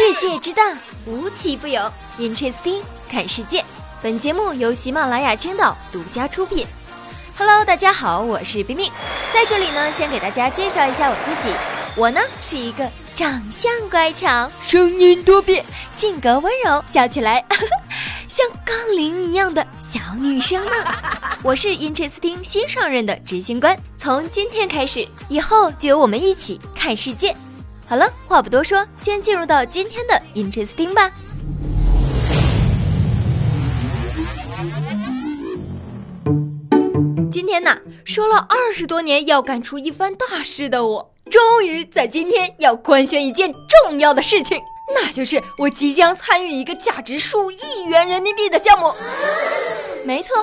世界之大，无奇不有。Interesting，看世界。本节目由喜马拉雅青岛独家出品。Hello，大家好，我是冰冰。在这里呢，先给大家介绍一下我自己。我呢是一个长相乖巧、声音多变、性格温柔、笑起来 像杠铃一样的小女生呢。我是 Interesting 新上任的执行官，从今天开始，以后就由我们一起看世界。好了，话不多说，先进入到今天的 Interesting 吧。今天呢，说了二十多年要干出一番大事的我，终于在今天要官宣一件重要的事情，那就是我即将参与一个价值数亿元人民币的项目。没错，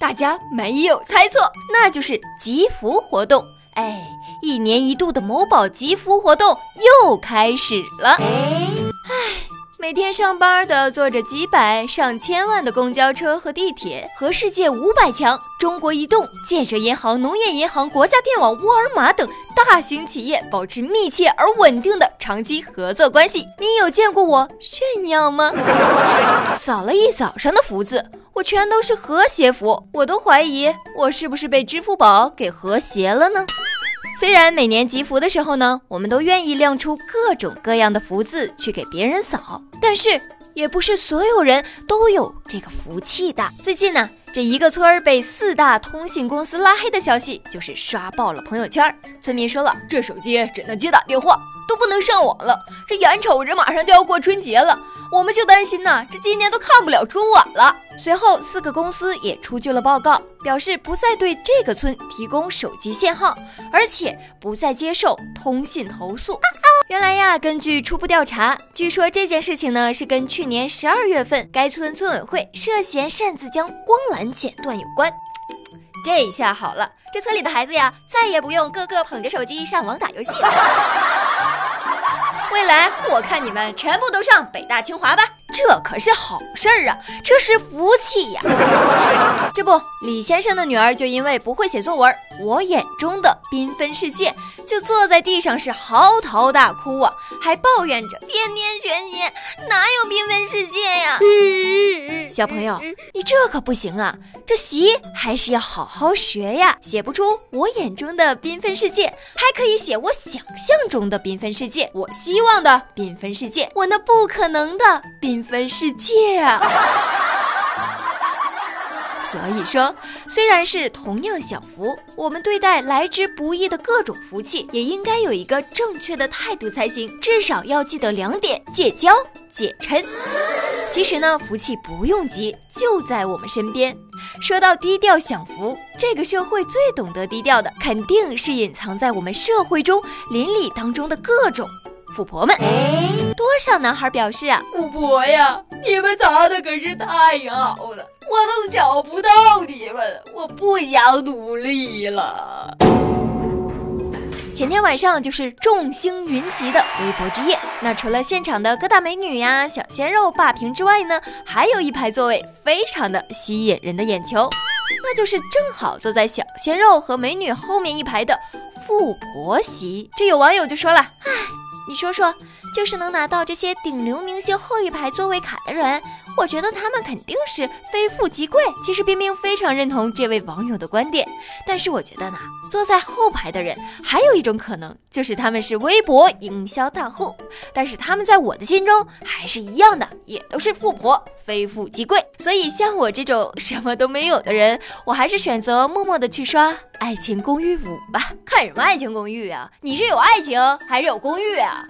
大家没有猜错，那就是集福活动。哎。一年一度的某宝集福活动又开始了。唉，每天上班的坐着几百上千万的公交车和地铁，和世界五百强、中国移动、建设银行、农业银行、国家电网、沃尔玛等大型企业保持密切而稳定的长期合作关系。你有见过我炫耀吗？扫了一早上的福字，我全都是和谐福，我都怀疑我是不是被支付宝给和谐了呢？虽然每年集福的时候呢，我们都愿意亮出各种各样的福字去给别人扫，但是也不是所有人都有这个福气的。最近呢，这一个村儿被四大通信公司拉黑的消息就是刷爆了朋友圈。村民说了，这手机只能接打电话，都不能上网了。这眼瞅着马上就要过春节了。我们就担心呢，这今年都看不了春晚了。随后，四个公司也出具了报告，表示不再对这个村提供手机信号，而且不再接受通信投诉。原来呀，根据初步调查，据说这件事情呢是跟去年十二月份该村村委会涉嫌擅自将光缆剪断有关。这下好了，这村里的孩子呀，再也不用个个捧着手机上网打游戏了。未来我看你们全部都上北大清华吧，这可是好事儿啊，这是福气呀。这不，李先生的女儿就因为不会写作文，我眼中的缤纷世界，就坐在地上是嚎啕大哭啊，还抱怨着天天学习哪有缤纷世界呀。小朋友，你这可不行啊，这习还是要好好学呀。写不出我眼中的缤纷世界，还可以写我想象中的缤纷世界，我希望的缤纷世界，我那不可能的缤纷世界啊。所以说，虽然是同样享福，我们对待来之不易的各种福气，也应该有一个正确的态度才行。至少要记得两点：戒骄、戒嗔。其实呢，福气不用急，就在我们身边。说到低调享福，这个社会最懂得低调的，肯定是隐藏在我们社会中邻里当中的各种富婆们。多少男孩表示啊，富婆呀，你们藏的可是太好了，我都找不到你们，我不想努力了。前天晚上就是众星云集的微博之夜，那除了现场的各大美女呀、小鲜肉霸屏之外呢，还有一排座位非常的吸引人的眼球，那就是正好坐在小鲜肉和美女后面一排的富婆席。这有网友就说了：“唉，你说说，就是能拿到这些顶流明星后一排座位卡的人。”我觉得他们肯定是非富即贵。其实冰冰非常认同这位网友的观点，但是我觉得呢，坐在后排的人还有一种可能，就是他们是微博营销大户，但是他们在我的心中还是一样的，也都是富婆，非富即贵。所以像我这种什么都没有的人，我还是选择默默的去刷《爱情公寓五》吧。看什么《爱情公寓》啊？你是有爱情还是有公寓啊？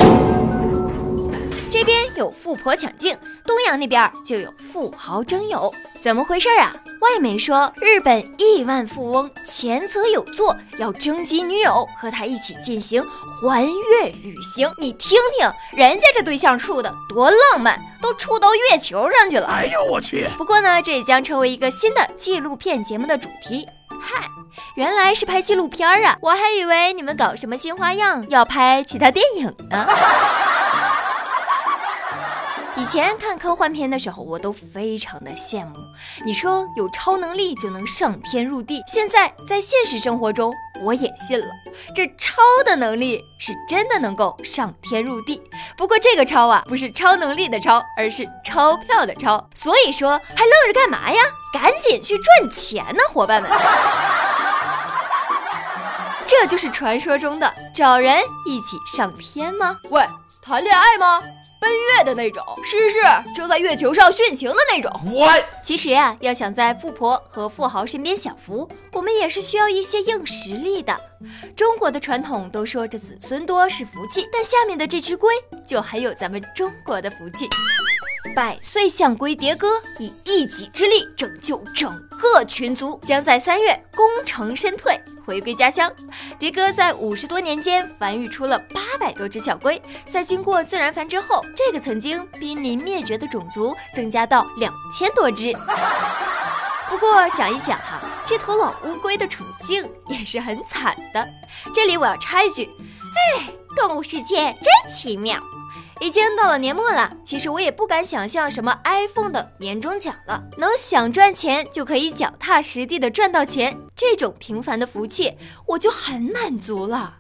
有富婆抢镜，东阳那边就有富豪争友，怎么回事啊？外媒说，日本亿万富翁前泽有作要征集女友和他一起进行环月旅行。你听听，人家这对象处的多浪漫，都处到月球上去了。哎呦我去！不过呢，这也将成为一个新的纪录片节目的主题。嗨，原来是拍纪录片啊！我还以为你们搞什么新花样，要拍其他电影呢。以前看科幻片的时候，我都非常的羡慕。你说有超能力就能上天入地，现在在现实生活中，我也信了。这超的能力是真的能够上天入地。不过这个超啊，不是超能力的超，而是钞票的钞。所以说还愣着干嘛呀？赶紧去赚钱呢，伙伴们！这就是传说中的找人一起上天吗？喂，谈恋爱吗？奔月的那种，试试就在月球上殉情的那种。What？其实呀，要想在富婆和富豪身边享福，我们也是需要一些硬实力的。中国的传统都说这子孙多是福气，但下面的这只龟就很有咱们中国的福气。百岁象龟迭哥以一己之力拯救整个群族，将在三月功成身退。回归家乡，迪哥在五十多年间繁育出了八百多只小龟，在经过自然繁殖后，这个曾经濒临灭绝的种族增加到两千多只。不过想一想哈，这头老乌龟的处境也是很惨的。这里我要插一句，哎，动物世界真奇妙。已经到了年末了，其实我也不敢想象什么 iPhone 的年终奖了。能想赚钱就可以脚踏实地的赚到钱，这种平凡的福气我就很满足了。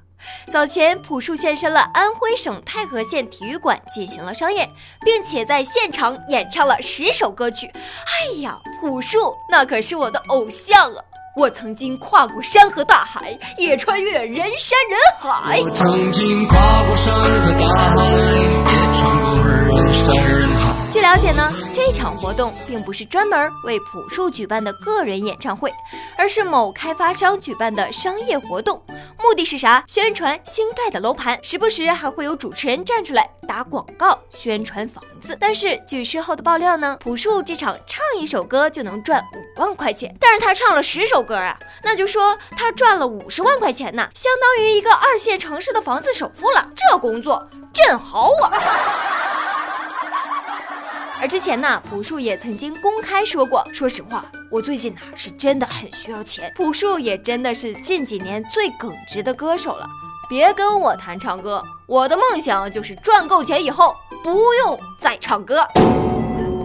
早前朴树现身了安徽省太和县体育馆进行了商演，并且在现场演唱了十首歌曲。哎呀，朴树那可是我的偶像啊！我曾经跨过山和大海，也穿越人山人海。我曾经跨过山和大海，也穿过人山人海。据了解呢，这场活动并不是专门为朴树举办的个人演唱会，而是某开发商举办的商业活动。目的是啥？宣传新盖的楼盘，时不时还会有主持人站出来打广告宣传房子。但是据事后的爆料呢，朴树这场唱一首歌就能赚五万块钱，但是他唱了十首歌啊，那就说他赚了五十万块钱呢，相当于一个二线城市的房子首付了。这工作真好啊！而之前呢，朴树也曾经公开说过，说实话，我最近呢是真的很需要钱。朴树也真的是近几年最耿直的歌手了。别跟我谈唱歌，我的梦想就是赚够钱以后不用再唱歌。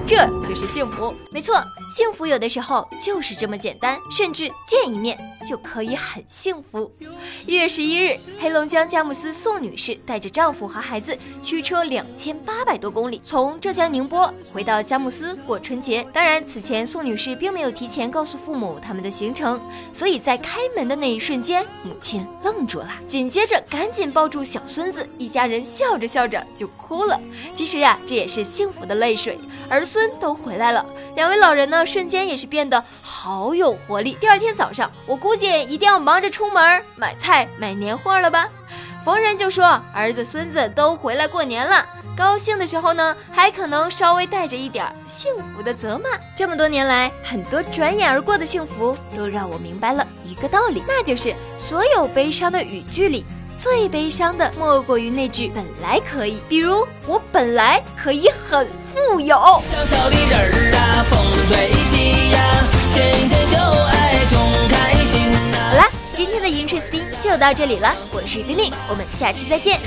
这就是幸福，没错，幸福有的时候就是这么简单，甚至见一面就可以很幸福。一月十一日，黑龙江佳木斯宋女士带着丈夫和孩子驱车两千八百多公里，从浙江宁波回到佳木斯过春节。当然，此前宋女士并没有提前告诉父母他们的行程，所以在开门的那一瞬间，母亲愣住了，紧接着赶紧抱住小孙子，一家人笑着笑着就哭了。其实啊，这也是幸福的泪水，儿。孙都回来了，两位老人呢，瞬间也是变得好有活力。第二天早上，我估计一定要忙着出门买菜、买年货了吧。逢人就说儿子、孙子都回来过年了，高兴的时候呢，还可能稍微带着一点幸福的责骂。这么多年来，很多转眼而过的幸福，都让我明白了一个道理，那就是所有悲伤的语句里，最悲伤的莫过于那句“本来可以”。比如，我本来可以很。富有。好了，今天的 Interesting 就到这里了，我是玲玲，我们下期再见。